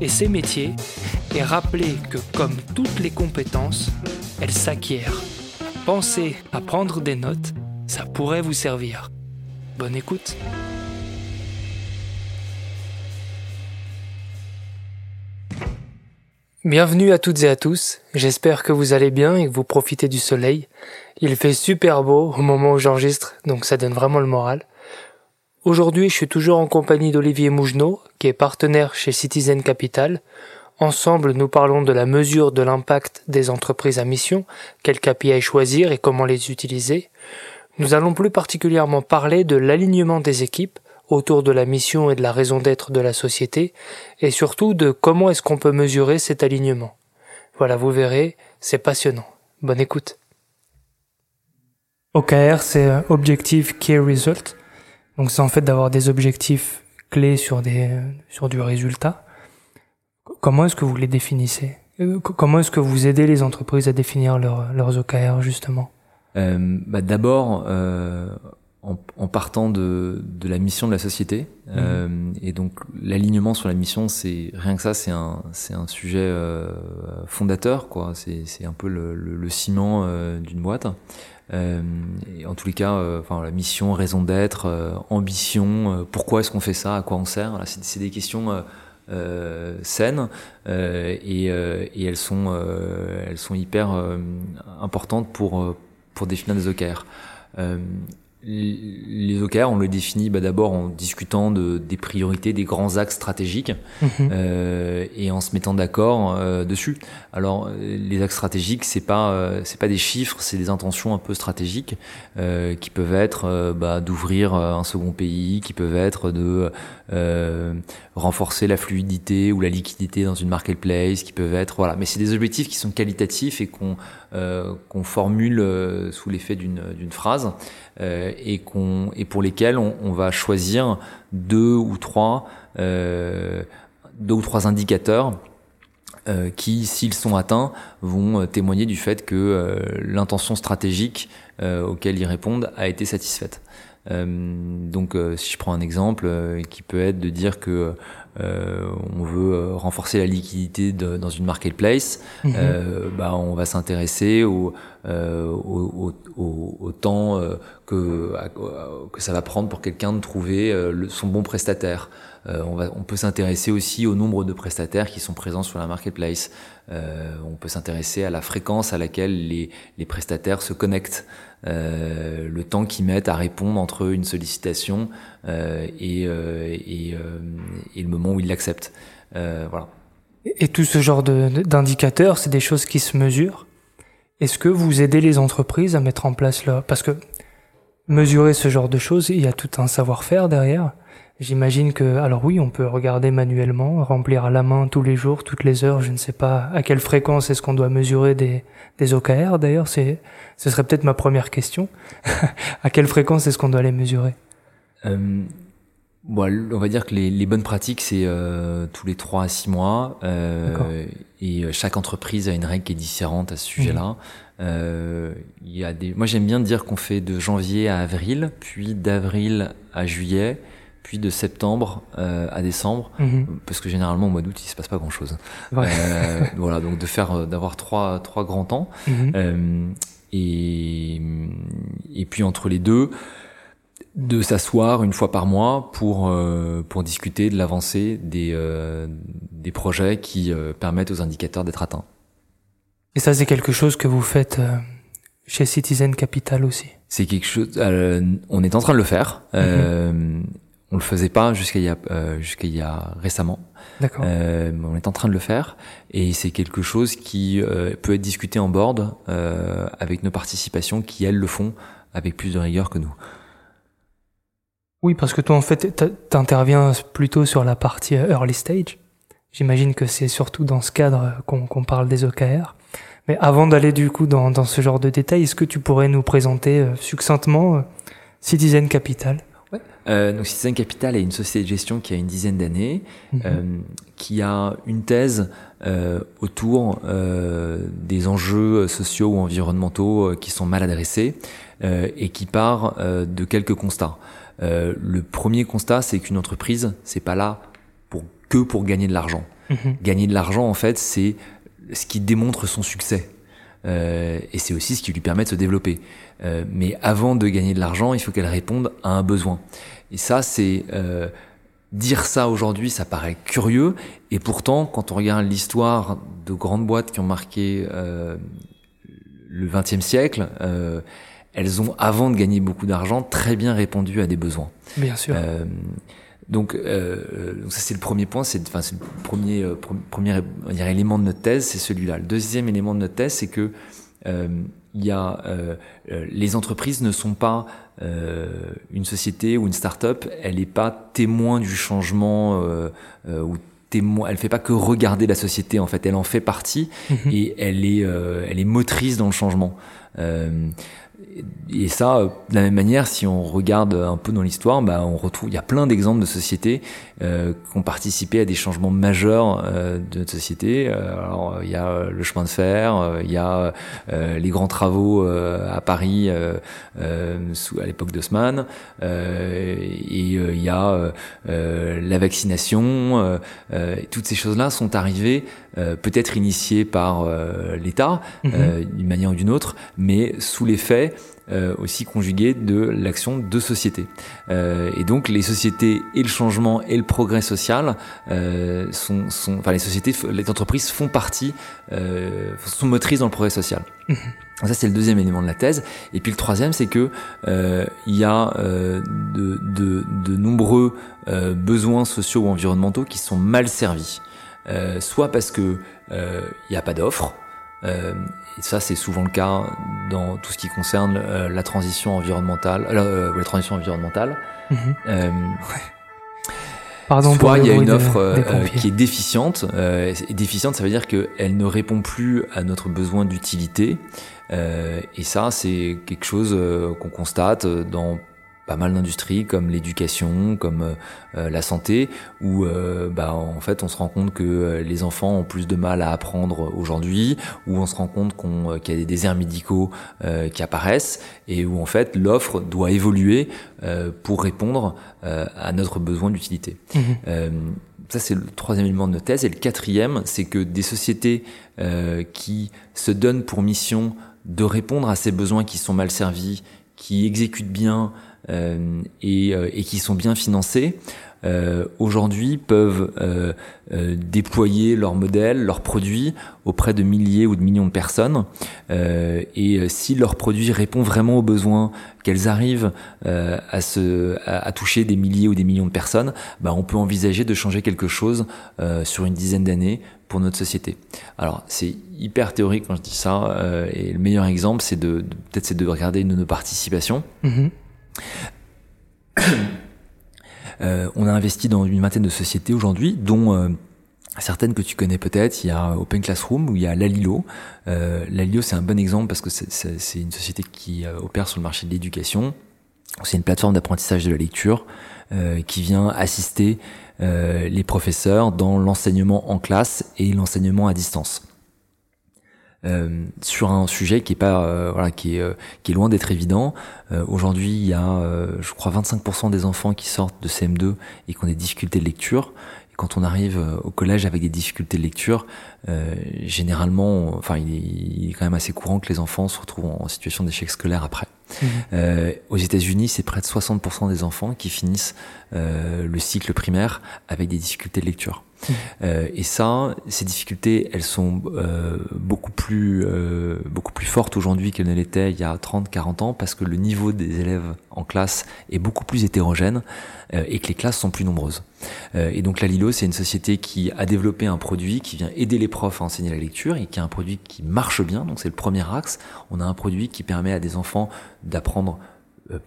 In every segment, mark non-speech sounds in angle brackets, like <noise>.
et ses métiers et rappeler que comme toutes les compétences, elles s'acquièrent. Pensez à prendre des notes, ça pourrait vous servir. Bonne écoute. Bienvenue à toutes et à tous, j'espère que vous allez bien et que vous profitez du soleil. Il fait super beau au moment où j'enregistre, donc ça donne vraiment le moral. Aujourd'hui, je suis toujours en compagnie d'Olivier Mougenot, qui est partenaire chez Citizen Capital. Ensemble, nous parlons de la mesure de l'impact des entreprises à mission, quels KPI choisir et comment les utiliser. Nous allons plus particulièrement parler de l'alignement des équipes autour de la mission et de la raison d'être de la société, et surtout de comment est-ce qu'on peut mesurer cet alignement. Voilà, vous verrez, c'est passionnant. Bonne écoute. OKR, c'est Objective Key Result. Donc c'est en fait d'avoir des objectifs clés sur des sur du résultat. Comment est-ce que vous les définissez? Euh, Comment est-ce que vous aidez les entreprises à définir leurs OKR justement? Euh, bah D'abord, euh, en, en, partant de, de, la mission de la société, mmh. euh, et donc l'alignement sur la mission, c'est rien que ça, c'est un c'est un sujet euh, fondateur, quoi. C'est c'est un peu le, le, le ciment euh, d'une boîte. Euh, en tous les cas, euh, enfin la mission, raison d'être, euh, ambition, pourquoi est-ce qu'on fait ça, à quoi on sert. Voilà, c'est des questions saines et, et, elles sont elles sont hyper importantes pour pour définir des OKR les OKR, on le définit bah, d'abord en discutant de, des priorités, des grands axes stratégiques mmh. euh, et en se mettant d'accord euh, dessus. Alors, les axes stratégiques, c'est pas euh, c'est pas des chiffres, c'est des intentions un peu stratégiques euh, qui peuvent être euh, bah, d'ouvrir un second pays, qui peuvent être de renforcer la fluidité ou la liquidité dans une marketplace, qui peuvent être voilà. Mais c'est des objectifs qui sont qualitatifs et qu'on qu'on formule sous l'effet d'une d'une phrase. Euh, et, qu'on et pour lesquels on, on, va choisir deux ou trois euh, deux ou trois indicateurs euh, qui, s'ils sont atteints, vont euh, témoigner du fait que euh, l'intention stratégique auquel ils répondent a été satisfaite. donc, si je prends un exemple qui peut être de dire que euh, on veut euh, renforcer la liquidité de, dans une marketplace, mhm. euh, bah, on va s'intéresser au, euh, au, au, au, temps euh, que, que ça va prendre pour quelqu'un de trouver le, son bon prestataire. on, va, on peut s'intéresser aussi au nombre de prestataires qui sont présents sur la marketplace. on peut s'intéresser à la fréquence à laquelle les, les prestataires se connectent. Euh, le temps qu'ils mettent à répondre entre une sollicitation euh, et, euh, et, et, le moment où ils l'acceptent. voilà. Et tout ce genre d'indicateurs, c'est des choses qui se mesurent? Est-ce que vous aidez les entreprises à mettre en place là Parce que mesurer ce genre de choses, il y a tout un savoir-faire derrière. J'imagine que, alors oui, on peut regarder manuellement, remplir à la main tous les jours, toutes les heures, je ne sais pas à quelle fréquence est-ce qu'on doit mesurer des, des OKR d'ailleurs, c'est, ce serait peut-être ma première question. <laughs> à quelle fréquence est-ce qu'on doit les mesurer? Euh, bon, On va dire que les, les bonnes pratiques, c'est euh, tous les 3 à 6 mois, euh, et euh, chaque entreprise a une règle qui est différente à ce sujet-là. Mmh. Euh, il y a des... Moi j'aime bien dire qu'on fait de janvier à avril, puis d'avril à juillet, puis de septembre euh, à décembre, mhm. parce que généralement au mois d'août il se passe pas grand chose. Euh, <laughs> voilà, donc de faire, d'avoir trois trois grands temps, mhm. euh, et et puis entre les deux, de s'asseoir une fois par mois pour euh, pour discuter de l'avancée des des projets qui permettent aux indicateurs d'être atteints. Et ça, c'est quelque chose que vous faites chez Citizen Capital aussi? C'est quelque chose. on est en train de le faire. Mm on le faisait pas jusqu'à il y a jusqu'à il y a récemment. D'accord. Euh, on est en train de le faire et c'est quelque chose qui euh, peut être discuté en board euh, avec nos participations qui elles le font avec plus de rigueur que nous. Oui, parce que toi en fait t'interviens plutôt sur la partie early stage. J'imagine que c'est surtout dans ce cadre qu'on parle des OKR. Mais avant d'aller du coup dans, dans, ce genre de détails, est-ce que tu pourrais nous présenter succinctement Citizen Capital? Euh, donc Citizen Capital est une société de gestion qui a une dizaine d'années, mhm. euh, qui a une thèse euh, autour euh, des enjeux sociaux ou environnementaux euh, qui sont mal adressés euh, et qui part de quelques constats. Le premier constat, c'est qu'une entreprise, c'est pas là pour que pour gagner de l'argent. Mhm. Gagner de l'argent, en fait, c'est ce qui démontre son succès. Euh, et c'est aussi ce qui lui permet de se développer. Euh, mais avant de gagner de l'argent, il faut qu'elle réponde à un besoin. Et ça, c'est euh, dire ça aujourd'hui, ça paraît curieux. Et pourtant, quand on regarde l'histoire de grandes boîtes qui ont marqué euh, le XXe siècle, euh, elles ont, avant de gagner beaucoup d'argent, très bien répondu à des besoins. Bien sûr. Donc, euh, donc ça c'est le premier point, c'est enfin c'est le premier euh, premier on dirait, élément de notre thèse, c'est celui-là. Le deuxième élément de notre thèse, c'est que euh, il y a euh, les entreprises ne sont pas une société ou une start-up, elle n'est pas témoin du changement ou témoin, elle fait pas que regarder la société en fait, elle en fait partie mhm. et elle est elle est motrice dans le changement. Et ça, euh, de la même manière, si on regarde un peu dans l'histoire, bah, on retrouve, il y a plein d'exemples de sociétés euh, qui ont participé à des changements majeurs euh, de notre société. Euh, alors, il y a le chemin de fer, il y a les grands travaux à Paris sous, à l'époque d'Haussmann, et il y a la vaccination. toutes ces choses-là sont arrivées peut-être initiées par l'État mm-hmm. d'une manière ou d'une autre, mais sous l'effet euh, aussi conjugué de l'action de société. Euh, et donc les sociétés et le changement et le progrès social euh, sont, sont, enfin les sociétés, les entreprises font partie, euh, sont motrices dans le progrès social. Mhm. Ça c'est le deuxième élément de la thèse. Et puis le troisième c'est que euh, il y a euh, de, de, de, nombreux besoins sociaux ou environnementaux qui sont mal servis. Soit parce que il n'y a pas d'offres, euh, et ça, c'est souvent le cas dans tout ce qui concerne euh, la transition environnementale, euh, la transition environnementale. Mhm. Euh, Pardon Soit il y a une offre qui est déficiente. et déficiente, ça veut dire qu'elle ne répond plus à notre besoin d'utilité. et ça, c'est quelque chose qu'on constate dans pas mal d'industries comme l'éducation, comme euh, euh, la santé, où euh, bah, en fait on se rend compte que les enfants ont plus de mal à apprendre aujourd'hui, où on se rend compte qu'on qu'il y a des déserts médicaux qui apparaissent et où en fait l'offre doit évoluer pour répondre à notre besoin d'utilité. Mmh. ça c'est le troisième élément de notre thèse et le quatrième c'est que des sociétés qui se donnent pour mission de répondre à ces besoins qui sont mal servis, qui exécutent bien euh, et, euh, et, qui sont bien financés, euh, aujourd'hui peuvent euh, euh, déployer leurs modèles, leurs produits auprès de milliers ou de millions de personnes. Euh, et si leur produit répond vraiment aux besoins, qu'elles arrivent à, se, à, toucher des milliers ou des millions de personnes, bah, on peut envisager de changer quelque chose sur une dizaine d'années pour notre société. Alors c'est hyper théorique quand je dis ça, et le meilleur exemple c'est de, peut-être c'est de regarder une de nos participations. Mm-hmm. Euh, on a investi dans une vingtaine de sociétés aujourd'hui, dont euh, certaines que tu connais peut-être. Il y a Open Classroom où il y a Lalilo. Euh, Lalilo, c'est un bon exemple parce que c'est une société qui euh, opère sur le marché de l'éducation. C'est une plateforme d'apprentissage de la lecture qui vient assister les professeurs dans l'enseignement en classe et l'enseignement à distance. Euh, sur un sujet qui est pas euh, voilà qui est euh, qui est loin d'être évident. Aujourd'hui, il y a je crois 25% des enfants qui sortent de CM2 et qui ont des difficultés de lecture. Et quand on arrive au collège avec des difficultés de lecture, généralement, enfin, il est, il est, quand même assez courant que les enfants se retrouvent en situation d'échec scolaire après. Mmh. aux États-Unis, c'est près de 60% des enfants qui finissent le cycle primaire avec des difficultés de lecture. Euh, et ça, ces difficultés, elles sont euh, beaucoup plus euh, beaucoup plus fortes aujourd'hui qu'elles ne l'étaient il y a 30, 40 ans, parce que le niveau des élèves en classe est beaucoup plus hétérogène et que les classes sont plus nombreuses. et donc la Lilo, c'est une société qui a développé un produit qui vient aider les profs à enseigner la lecture et qui a un produit qui marche bien. Donc c'est le premier axe. On a un produit qui permet à des enfants d'apprendre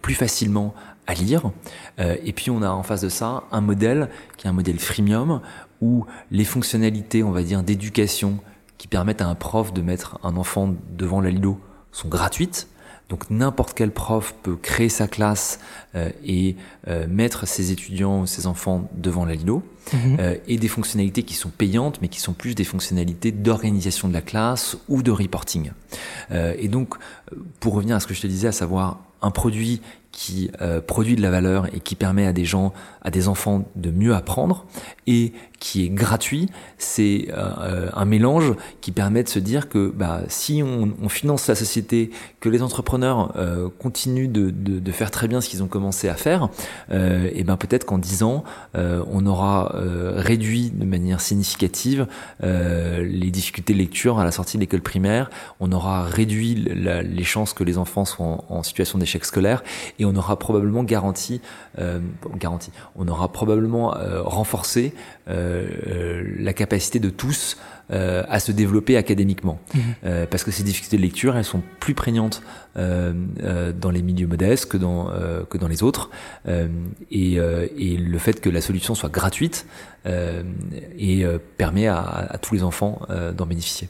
plus facilement à lire. et puis on a en face de ça un modèle qui est un modèle freemium où les fonctionnalités, on va dire, d'éducation qui permettent à un prof de mettre un enfant devant la Lilo sont gratuites. Donc n'importe quel prof peut créer sa classe euh, et euh, mettre ses étudiants ou ses enfants devant la Lilo. Mhm. Euh, et des fonctionnalités qui sont payantes, mais qui sont plus des fonctionnalités d'organisation de la classe ou de reporting. et donc, pour revenir à ce que je te disais, à savoir un produit qui produit de la valeur et qui permet à des gens, à des enfants de mieux apprendre, et qui est gratuit, c'est euh, un mélange qui permet de se dire que bah, si on, on finance la société, que les entrepreneurs euh, continuent de, de, de, faire très bien ce qu'ils ont commencé à faire, euh, et ben peut-être qu'en 10 ans, euh, on aura euh, réduit de manière significative les difficultés de lecture à la sortie de l'école primaire, on aura réduit la, les chances que les enfants soient en, en situation d'échec scolaire, et on aura probablement garanti, garanti, on aura probablement renforcé euh, la capacité de tous euh, à se développer académiquement. Mhm. Euh, parce que ces difficultés de lecture, elles sont plus prégnantes dans les milieux modestes que dans, que dans les autres. Et, et, le fait que la solution soit gratuite et permet à, à, tous les enfants d'en bénéficier.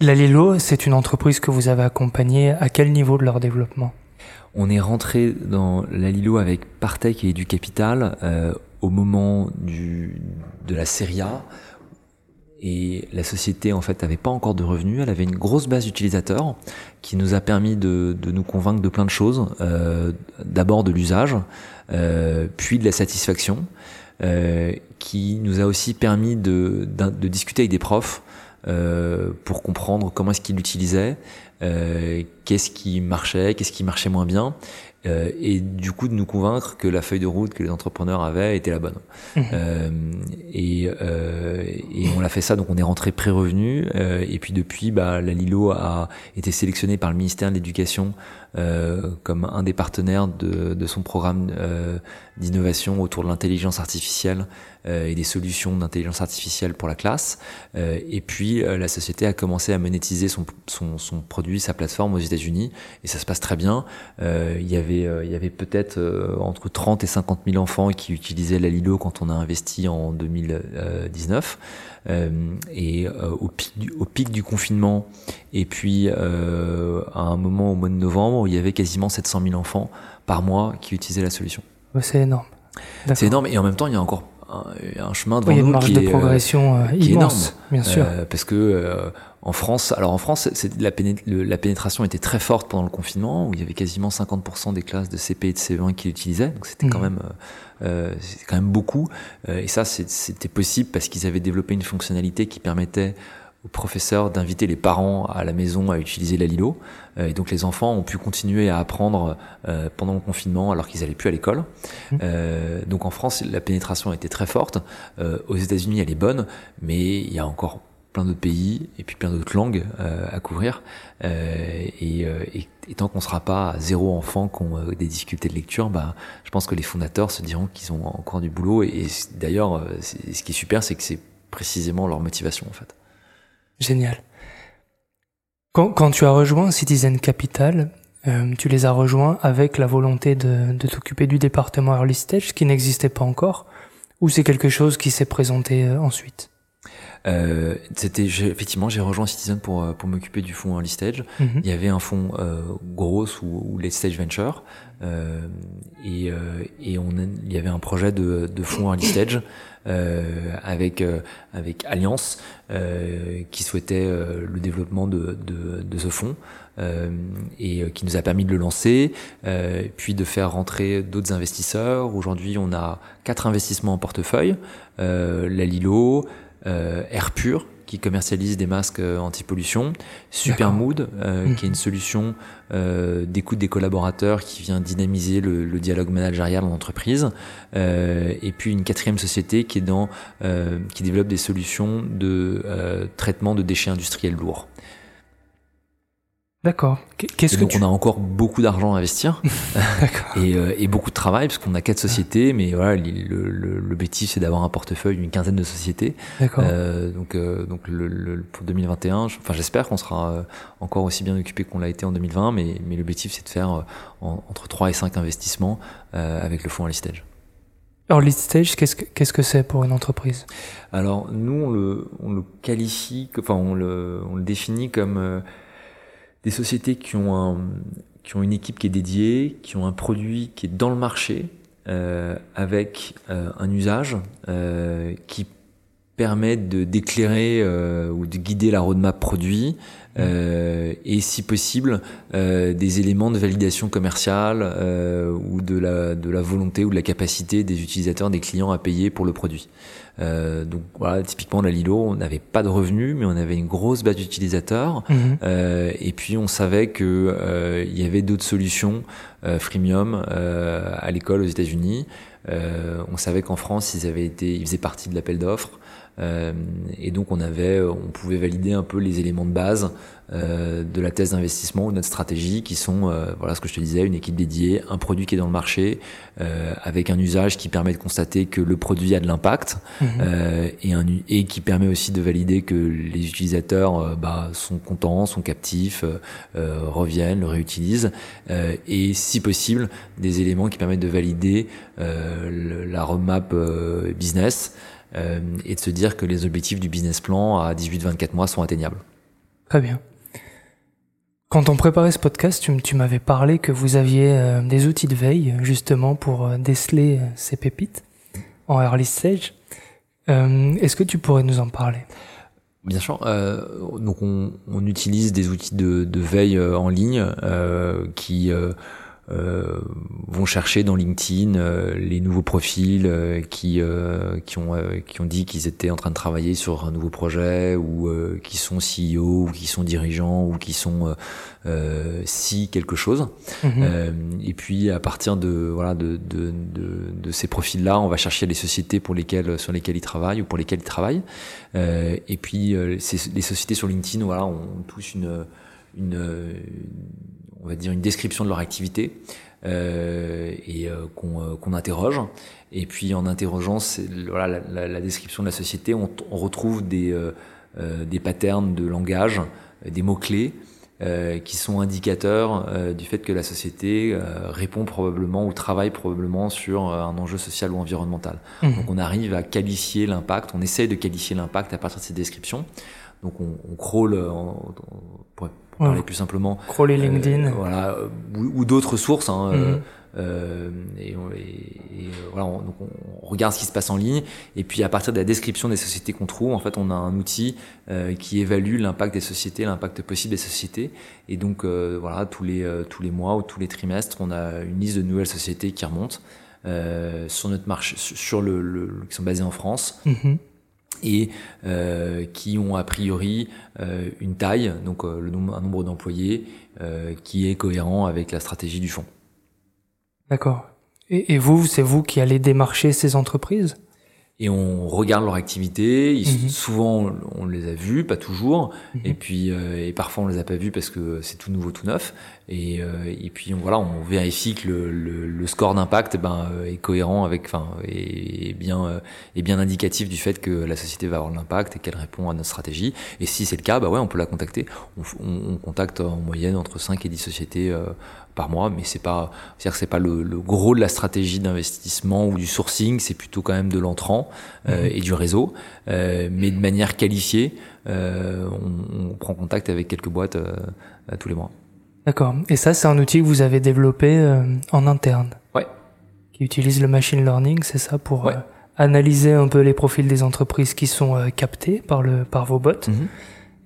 La Lilo, c'est une entreprise que vous avez accompagnée à quel niveau de leur développement? On est rentré dans la Lilo avec Partech et du Capital euh, au moment de la Serie A. Et la société en fait n'avait pas encore de revenus, elle avait une grosse base d'utilisateurs qui nous a permis de, nous convaincre de plein de choses, euh, d'abord de l'usage, euh, puis de la satisfaction, qui nous a aussi permis de, de discuter avec des profs pour comprendre comment est-ce qu'ils l'utilisaient, euh, qu'est-ce qui marchait, qu'est-ce qui marchait moins bien, euh, et du coup de nous convaincre que la feuille de route que les entrepreneurs avaient était la bonne. Mmh. Euh, et, euh, et, on l'a fait ça, donc on est rentré pré-revenu, euh, et puis depuis, bah, la Lilo a été sélectionnée par le ministère de l'Éducation euh, comme un des partenaires de, de son programme d'innovation autour de l'intelligence artificielle et des solutions d'intelligence artificielle pour la classe. et puis la société a commencé à monétiser son, son, son produit, sa plateforme aux États-Unis, et ça se passe très bien. il y avait euh, il y avait peut-être euh, entre 30 et 50 000 enfants qui utilisaient la Lilo quand on a investi en 2019. Euh, et au, pic du, au pic du confinement, et puis à un moment au mois de novembre, il y avait quasiment 700 000 enfants par mois qui utilisaient la solution. C'est énorme. C'est énorme, et en même temps, il y a encore un, chemin devant oui, nous une marge qui de est, progression qui immense, énorme, bien sûr. parce que en France, alors en France, la, la, pénétration était très forte pendant le confinement, où il y avait quasiment 50% des classes de CP et de CE1 qui l'utilisaient, donc c'était quand mmh. même, euh, c'était quand même beaucoup. Euh, et ça, c'était possible parce qu'ils avaient développé une fonctionnalité qui permettait aux professeurs d'inviter les parents à la maison à utiliser la Lilo. Euh, et donc les enfants ont pu continuer à apprendre euh, pendant le confinement alors qu'ils allaient plus à l'école. Mmh. Euh, donc en France, la pénétration était très forte. Aux États-Unis, elle est bonne, mais il y a encore plein d'autres pays et puis plein d'autres langues euh, à couvrir. Euh, et, et, et, tant qu'on sera pas à zéro enfant qui ont des difficultés de lecture, bah, je pense que les fondateurs se diront qu'ils ont encore du boulot. Et, et d'ailleurs, ce qui est super, c'est que c'est précisément leur motivation en fait. Génial. Quand, tu as rejoint Citizen Capital, euh, tu les as rejoints avec la volonté de, de t'occuper du département Early Stage, qui n'existait pas encore, ou c'est quelque chose qui s'est présenté ensuite? Euh, c'était effectivement j'ai rejoint Citizen pour euh, pour m'occuper du fonds early stage. Mm -hmm. Il y avait un fonds euh, gros ou, ou late stage venture euh, et euh, et on il y avait un projet de de fonds early stage avec avec Alliance qui souhaitait le développement de de, de ce fonds. Euh, et qui nous a permis de le lancer, euh, puis de faire rentrer d'autres investisseurs. Aujourd'hui, on a quatre investissements en portefeuille euh, la Lilo, euh, Air Pur, qui commercialise des masques anti-pollution, Supermood, euh, qui est une solution d'écoute des collaborateurs qui vient dynamiser le, dialogue managérial en entreprise, et puis une quatrième société qui est dans qui développe des solutions de traitement de déchets industriels lourds. D'accord. Qu'est-ce que donc on a encore beaucoup d'argent à investir <laughs> et, euh, et, beaucoup de travail parce qu'on a quatre sociétés, mais voilà, l'objectif c'est d'avoir un portefeuille d'une quinzaine de sociétés. D'accord. Euh, donc euh, donc le, pour 2021, enfin j'espère qu'on sera euh, encore aussi bien occupé qu'on l'a été en 2020, mais mais l'objectif c'est de faire euh, entre 3 et 5 investissements avec le fonds Early Stage. Early Stage, qu'est-ce que qu'est-ce que c'est pour une entreprise? Alors nous on le on le qualifie, enfin on le on le définit comme des sociétés qui ont, une équipe qui est dédiée, qui ont un produit qui est dans le marché, euh, avec euh, un usage euh, qui permet de d'éclairer euh, ou de guider la roadmap produit euh, et si possible euh, des éléments de validation commerciale ou de la de la volonté ou de la capacité des utilisateurs des clients à payer pour le produit. Euh, donc voilà, typiquement la Lilo, on n'avait pas de revenus, mais on avait une grosse base d'utilisateurs. Mhm. Euh, et puis on savait que euh, il y avait d'autres solutions freemium à l'école aux États-Unis. on savait qu'en France, ils avaient été, ils faisaient partie de l'appel d'offres. Euh, et donc on avait, on pouvait valider un peu les éléments de base euh, de la thèse d'investissement ou de notre stratégie, qui sont, euh, voilà ce que je te disais, une équipe dédiée, un produit qui est dans le marché, avec un usage qui permet de constater que le produit a de l'impact mhm. et, un, et qui permet aussi de valider que les utilisateurs bah, sont contents, sont captifs, reviennent, le réutilisent, et si possible des éléments qui permettent de valider la roadmap business. Euh, et de se dire que les objectifs du business plan à 18-24 mois sont atteignables. Très bien. Quand on préparait ce podcast, tu, tu m'avais parlé que vous aviez euh, des outils de veille justement pour euh, déceler ces pépites en early stage. Est-ce que tu pourrais nous en parler? Bien sûr. donc on, on, utilise des outils de, de veille en ligne qui euh, vont chercher dans LinkedIn euh, les nouveaux profils euh, qui qui ont qui ont dit qu'ils étaient en train de travailler sur un nouveau projet ou qui sont CEO ou qui sont dirigeants ou qui sont si quelque chose. Mhm. et puis à partir de voilà de de, de, de ces profils là, on va chercher les sociétés pour lesquelles sur lesquelles ils travaillent ou pour lesquelles ils travaillent. et puis les sociétés sur LinkedIn voilà ont tous une une on va dire une description de leur activité euh, et euh, euh, qu'on interroge. Et puis en interrogeant voilà, la, description de la société, on, retrouve des, des patterns de langage, des mots-clés qui sont indicateurs du fait que la société répond probablement ou travaille probablement sur un enjeu social ou environnemental. Mmh. Donc on arrive à qualifier l'impact, on essaye de qualifier l'impact à partir de ces descriptions. Donc on, on crawl, pour, parler plus simplement. Crawler euh, LinkedIn. voilà, ou, d'autres sources. Hein, euh, mhm. euh, et, et, voilà, on, donc on, regarde ce qui se passe en ligne, et puis à partir de la description des sociétés qu'on trouve, en fait, on a un outil qui évalue l'impact des sociétés, l'impact possible des sociétés, et donc voilà, tous les tous les mois ou tous les trimestres, on a une liste de nouvelles sociétés qui remontent sur notre marché, sur le, le, qui sont basées en France. Mhm et euh, qui ont a priori euh, une taille, donc euh, le nombre, un nombre d'employés qui est cohérent avec la stratégie du fonds. D'accord. Et, et, vous, c'est vous qui allez démarcher ces entreprises? Et on regarde leur activité. Mhm. Souvent, on les a vus, pas toujours. Mhm. Et puis, euh, et parfois, on les a pas vus parce que c'est tout nouveau, tout neuf. Et, euh, et puis, on, voilà, on vérifie que le, le, le score d'impact ben, euh, est cohérent avec, enfin, est, bien, est bien indicatif du fait que la société va avoir de l'impact et qu'elle répond à notre stratégie. Et si c'est le cas, bah ouais, on peut la contacter. On, on, on contacte en moyenne entre 5 et 10 sociétés par mois, mais c'est pas, c'est-à-dire que c'est pas le, le, gros de la stratégie d'investissement ou du sourcing, c'est plutôt quand même de l'entrant euh, mhm. et du réseau, euh, mais de manière qualifiée, euh, on, on, prend contact avec quelques boîtes euh, tous les mois. D'accord. Et ça, c'est un outil que vous avez développé euh, en interne. Ouais. Qui utilise le machine learning, c'est ça, pour ouais. analyser un peu les profils des entreprises qui sont captés par le par vos bots. Mhm.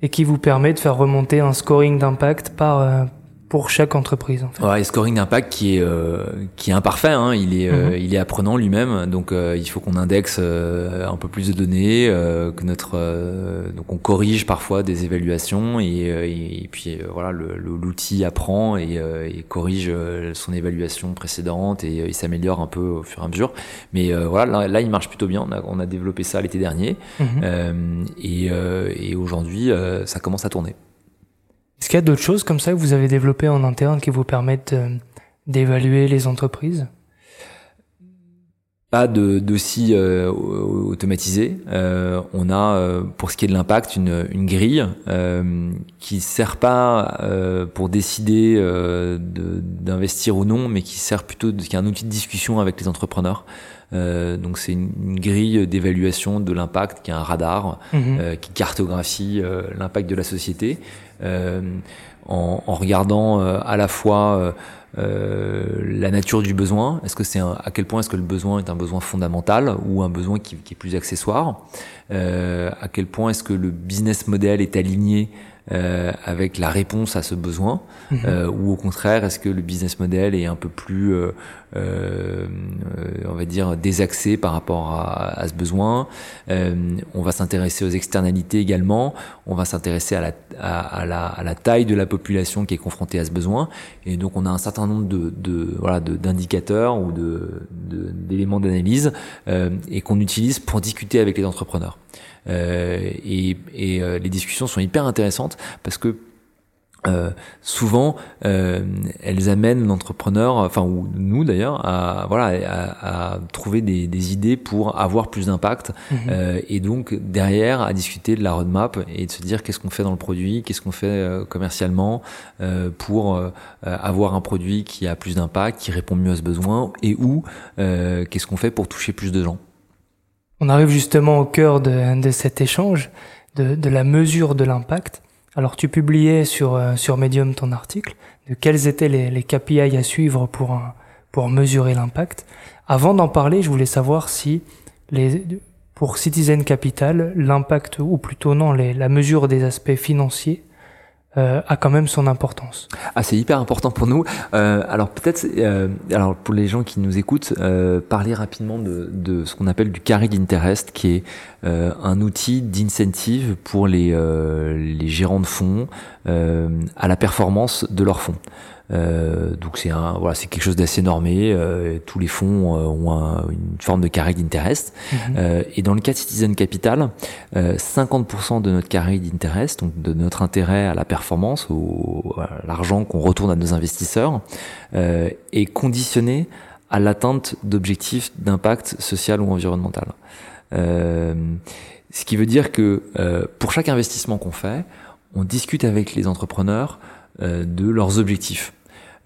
Et qui vous permet de faire remonter un scoring d'impact par pour chaque entreprise. En fait. Ouais, scoring d'impact qui est euh, qui est imparfait, hein, il est euh, mhm. il est apprenant lui-même, donc euh, il faut qu'on indexe un peu plus de données, que notre donc on corrige parfois des évaluations et, et, puis voilà l'outil apprend et, et, corrige son évaluation précédente et il s'améliore un peu au fur et à mesure. Mais voilà là, il marche plutôt bien. On a, on a développé ça l'été dernier mhm. et, et aujourd'hui ça commence à tourner. Est-ce qu'il y a d'autres choses comme ça que vous avez développées en interne qui vous permettent euh, d'évaluer les entreprises? Pas de d'aussi euh, automatisé. Euh, on a euh, pour ce qui est de l'impact une, grille qui sert pas pour décider d'investir ou non, mais qui sert plutôt qui est un outil de discussion avec les entrepreneurs. Donc c'est une, grille d'évaluation de l'impact qui est un radar mhm. qui cartographie l'impact de la société en, en, regardant à la fois euh, la nature du besoin. Est-ce que c'est à quel point est-ce que le besoin est un besoin fondamental ou un besoin qui, qui est plus accessoire? Euh, À quel point est-ce que le business model est aligné euh, avec la réponse à ce besoin mhm. euh, ou au contraire est-ce que le business model est un peu plus euh, euh on va dire désaxé par rapport à, à ce besoin? On va s'intéresser aux externalités également. On va s'intéresser à la, à, la, à la taille de la population qui est confrontée à ce besoin. Et donc on a un certain nombre de, de voilà d'indicateurs ou de d'éléments d'analyse et qu'on utilise pour discuter avec les entrepreneurs. euh, et, et euh, les discussions sont hyper intéressantes parce que euh, souvent, euh, elles amènent l'entrepreneur, enfin ou nous d'ailleurs, à voilà, à, à trouver des, des, idées pour avoir plus d'impact, mhm. euh, et donc derrière à discuter de la roadmap et de se dire qu'est-ce qu'on fait dans le produit, qu'est-ce qu'on fait euh, commercialement pour avoir un produit qui a plus d'impact, qui répond mieux à ce besoin, et où qu'est-ce qu'on fait pour toucher plus de gens. On arrive justement au cœur de, de cet échange, de, de, la mesure de l'impact. Alors tu publiais sur, euh, sur Medium ton article de quels étaient les, les KPI à suivre pour, pour mesurer l'impact. Avant d'en parler, je voulais savoir si les, pour Citizen Capital, l'impact, ou plutôt non, les, la mesure des aspects financiers euh, a quand même son importance. Ah, c'est hyper important pour nous. Euh, alors peut-être, euh, alors pour les gens qui nous écoutent, euh, parler rapidement de, de ce qu'on appelle du carré d'interest, qui est euh, un outil d'incentive pour les, les gérants de fonds à la performance de leurs fonds. Euh, donc c'est un voilà c'est quelque chose d'assez normé. Euh, tous les fonds euh, ont une forme de carré d'interest. Mhm. Euh, et dans le cas de Citizen Capital, 50% de notre carré d'interest, donc de notre intérêt à la performance, au, à l'argent qu'on retourne à nos investisseurs, est conditionné à l'atteinte d'objectifs d'impact social ou environnemental. ce qui veut dire que pour chaque investissement qu'on fait, on discute avec les entrepreneurs de leurs objectifs.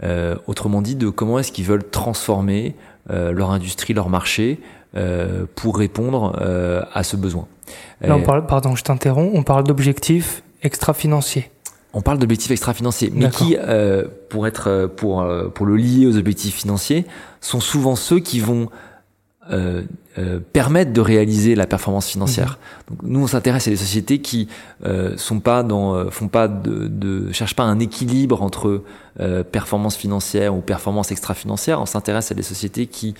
Euh, autrement dit, de comment est-ce qu'ils veulent transformer euh, leur industrie, leur marché euh, pour répondre à ce besoin. Là, on parle, pardon, je t'interromps, on parle d'objectifs extra-financiers. On parle d'objectifs extra-financiers, mais qui, pour être, pour pour le lier aux objectifs financiers, sont souvent ceux qui vont euh, euh, permettent de réaliser la performance financière. Mhm. Donc nous on s'intéresse à des sociétés qui euh, sont pas dans euh, font pas de, de cherchent pas un équilibre entre euh, performance financière ou performance extra-financière. On s'intéresse à des sociétés qui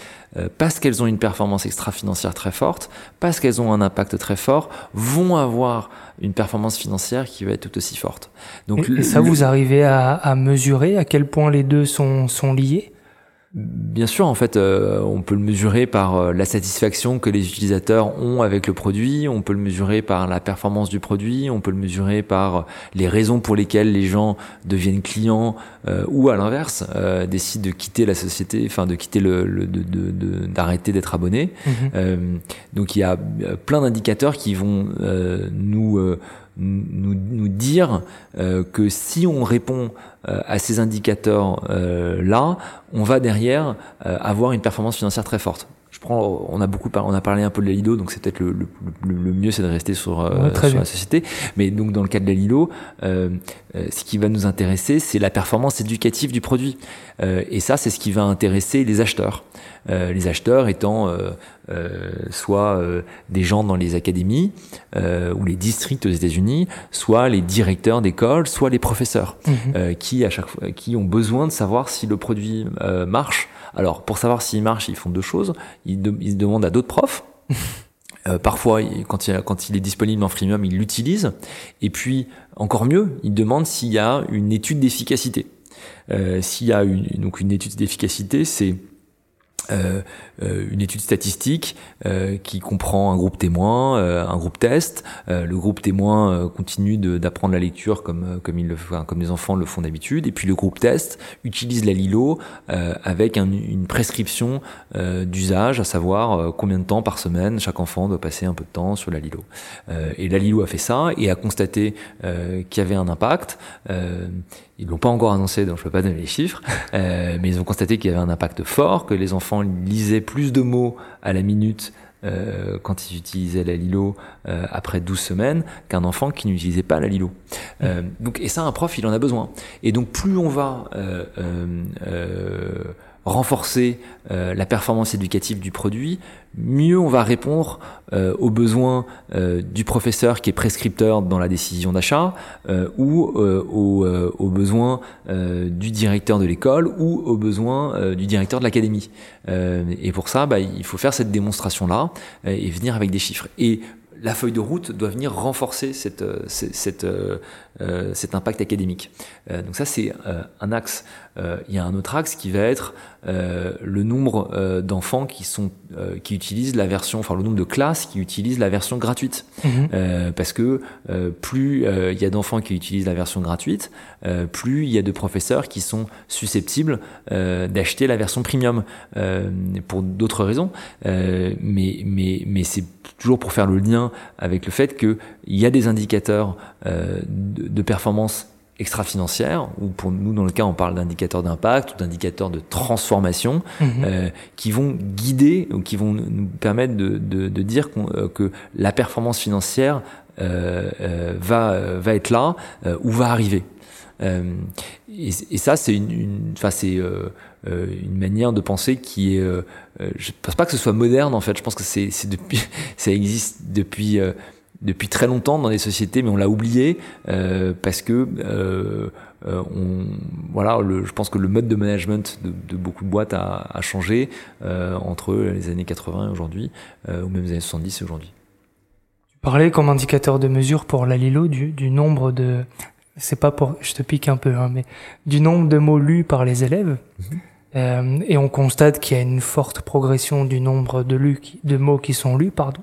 parce qu'elles ont une performance extra-financière très forte, parce qu'elles ont un impact très fort, vont avoir une performance financière qui va être tout aussi forte. Donc et, ça vous arrivez à, à mesurer à quel point les deux sont sont liés? Bien sûr, en fait, euh, on peut le mesurer par euh, la satisfaction que les utilisateurs ont avec le produit, on peut le mesurer par la performance du produit, on peut le mesurer par euh, les raisons pour lesquelles les gens deviennent clients ou à l'inverse décident de quitter la société, enfin de quitter le, d'arrêter de, d'être abonné. Mhm. donc il y a plein d'indicateurs qui vont nous nous, nous dire que si on répond euh, à ces indicateurs euh, là, on va derrière euh, avoir une performance financière très forte. Prends, on a beaucoup parlé, on a parlé un peu de la Lido, donc c'est peut-être le, le, le, mieux, c'est de rester sur, euh, sur la société. Mais donc dans le cas de la Lilo, euh, euh, ce qui va nous intéresser, c'est la performance éducative du produit. Et ça, c'est ce qui va intéresser les acheteurs. les acheteurs étant soit des gens dans les académies ou les districts aux États-Unis, soit les directeurs d'école, soit les professeurs, mhm. qui à chaque fois, qui ont besoin de savoir si le produit marche alors, pour savoir s'il marche, ils font deux choses. Ils, se demandent à d'autres profs. <laughs> Euh, parfois, quand il, quand il, est disponible en freemium, ils l'utilisent. Et puis, encore mieux, ils demandent s'il y a une étude d'efficacité. Euh, s'il y a une, donc une étude d'efficacité, c'est euh, euh, une étude statistique euh, qui comprend un groupe témoin, euh, un groupe test. le groupe témoin continue d'apprendre la lecture comme comme il le comme les enfants le font d'habitude, et puis le groupe test utilise la Lilo avec un, une prescription d'usage, à savoir combien de temps par semaine chaque enfant doit passer un peu de temps sur la Lilo. et la Lilo a fait ça et a constaté qu'il y avait un impact. Ils l'ont pas encore annoncé, donc je peux pas donner les chiffres, euh, mais ils ont constaté qu'il y avait un impact fort, que les enfants lisaient plus de mots à la minute euh, quand ils utilisaient la Lilo euh, après 12 semaines qu'un enfant qui n'utilisait pas la Lilo. Euh, donc, et ça, un prof, il en a besoin. Et donc, plus on va renforcer euh, la performance éducative du produit, mieux on va répondre euh, aux besoins euh, du professeur qui est prescripteur dans la décision d'achat ou aux, besoins du directeur de l'école ou aux besoins du directeur de l'académie. et pour ça, bah, il faut faire cette démonstration-là et venir avec des chiffres. Et la feuille de route doit venir renforcer cette, cet impact académique. donc ça, c'est un axe. il y a un autre axe qui va être euh, le nombre euh, d'enfants qui sont euh, qui utilisent la version, enfin le nombre de classes qui utilisent la version gratuite, mhm. parce que plus il y a d'enfants qui utilisent la version gratuite, plus il y a de professeurs qui sont susceptibles d'acheter la version premium pour d'autres raisons, mais mais mais c'est toujours pour faire le lien avec le fait que il y a des indicateurs de, de performance extra-financière, ou pour nous, dans le cas, on parle d'indicateurs d'impact ou d'indicateurs de transformation, mhm. euh, qui vont guider ou qui vont nous permettre de, de, de dire euh, que la performance financière euh, euh va, va être là ou va arriver. Et, et, ça, c'est une, une, c'est une manière de penser qui est. je pense pas que ce soit moderne en fait. Je pense que c'est depuis, <laughs> ça existe depuis depuis très longtemps dans les sociétés, mais on l'a oublié euh, parce que euh, euh, on, voilà, le, je pense que le mode de management de, de beaucoup de boîtes a, a changé euh, entre les années 80 et aujourd'hui, euh, ou même les années 70 et aujourd'hui. Tu parlais comme indicateur de mesure pour la Lilo du, du nombre de, c'est pas pour, je te pique un peu, hein, mais du nombre de mots lus par les élèves. Mhm. Euh, et on constate qu'il y a une forte progression du nombre de, lus, de mots qui sont lus, pardon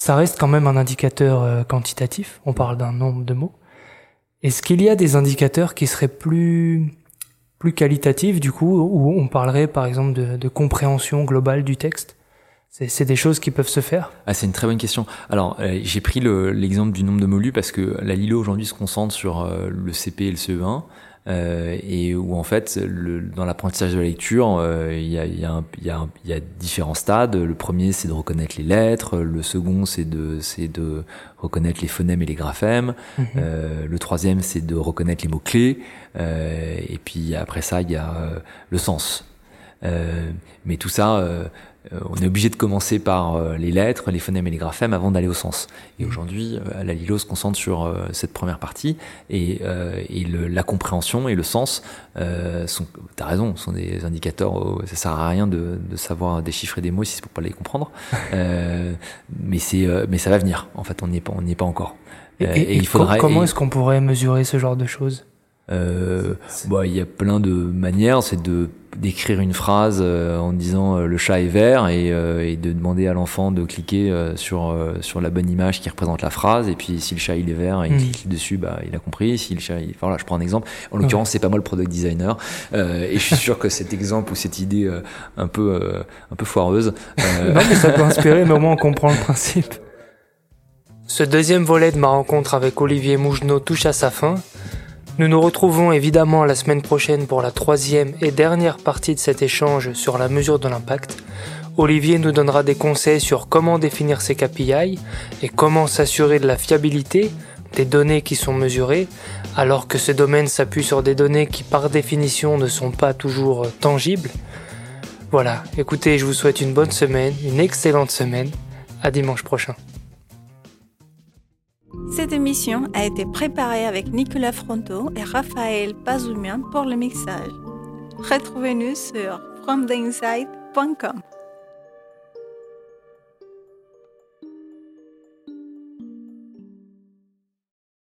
ça reste quand même un indicateur euh, quantitatif. On parle d'un nombre de mots. Est-ce qu'il y a des indicateurs qui seraient plus plus qualitatifs du coup, où on parlerait par exemple de, compréhension globale du texte? C'est des choses qui peuvent se faire? Ah, C'est une très bonne question. Alors, euh, j'ai pris l'exemple du nombre de mots lus parce que la Lilo aujourd'hui se concentre sur euh, le CP et le CE1. Euh, et où en fait, le, dans l'apprentissage de la lecture, euh, il y, a, y, a y, a y, a, différents stades. Le premier, c'est de reconnaître les lettres. Le second, c'est de, de reconnaître les phonèmes et les graphèmes. Mhm. Euh, le troisième, c'est de reconnaître les mots clés. Euh, et puis après ça, il y a euh, le sens. mais tout ça euh, on est obligé de commencer par euh, les lettres, les phonèmes et les graphèmes avant d'aller au sens. Et aujourd'hui, euh, la Lilo se concentre sur cette première partie et, et le, la compréhension et le sens sont, t'as raison, sont des indicateurs. ça sert à rien de, de, savoir déchiffrer des mots si c'est pour pas les comprendre. <laughs> mais c'est, mais ça va venir. En fait, on n'y est pas, on n'y est pas encore. Et, et, il faudra, comment est-ce qu'on pourrait mesurer ce genre de choses? Euh, bah, il y a plein de manières, c'est de d'écrire une phrase euh, en disant euh, le chat est vert et, euh, et de demander à l'enfant de cliquer sur sur la bonne image qui représente la phrase. Et puis si le chat il est vert et il mm. clique dessus bah il a compris. Si le chat il... voilà je prends un exemple. En l'occurrence c'est pas moi le product designer. Et je suis sûr que cet exemple ou cette idée un peu un peu foireuse <laughs> non mais ça peut inspirer mais au moins on comprend le principe. Ce deuxième volet de ma rencontre avec Olivier Mougenot touche à sa fin nous nous retrouvons évidemment la semaine prochaine pour la troisième et dernière partie de cet échange sur la mesure de l'impact. Olivier nous donnera des conseils sur comment définir ces KPI et comment s'assurer de la fiabilité des données qui sont mesurées, alors que ce domaine s'appuie sur des données qui par définition ne sont pas toujours tangibles. Voilà, écoutez, je vous souhaite une bonne semaine, une excellente semaine. À dimanche prochain. Cette émission a été préparée avec Nicolas Fronto et Raphaël Pazoumian pour le mixage. Retrouvez-nous sur fromtheinside.com.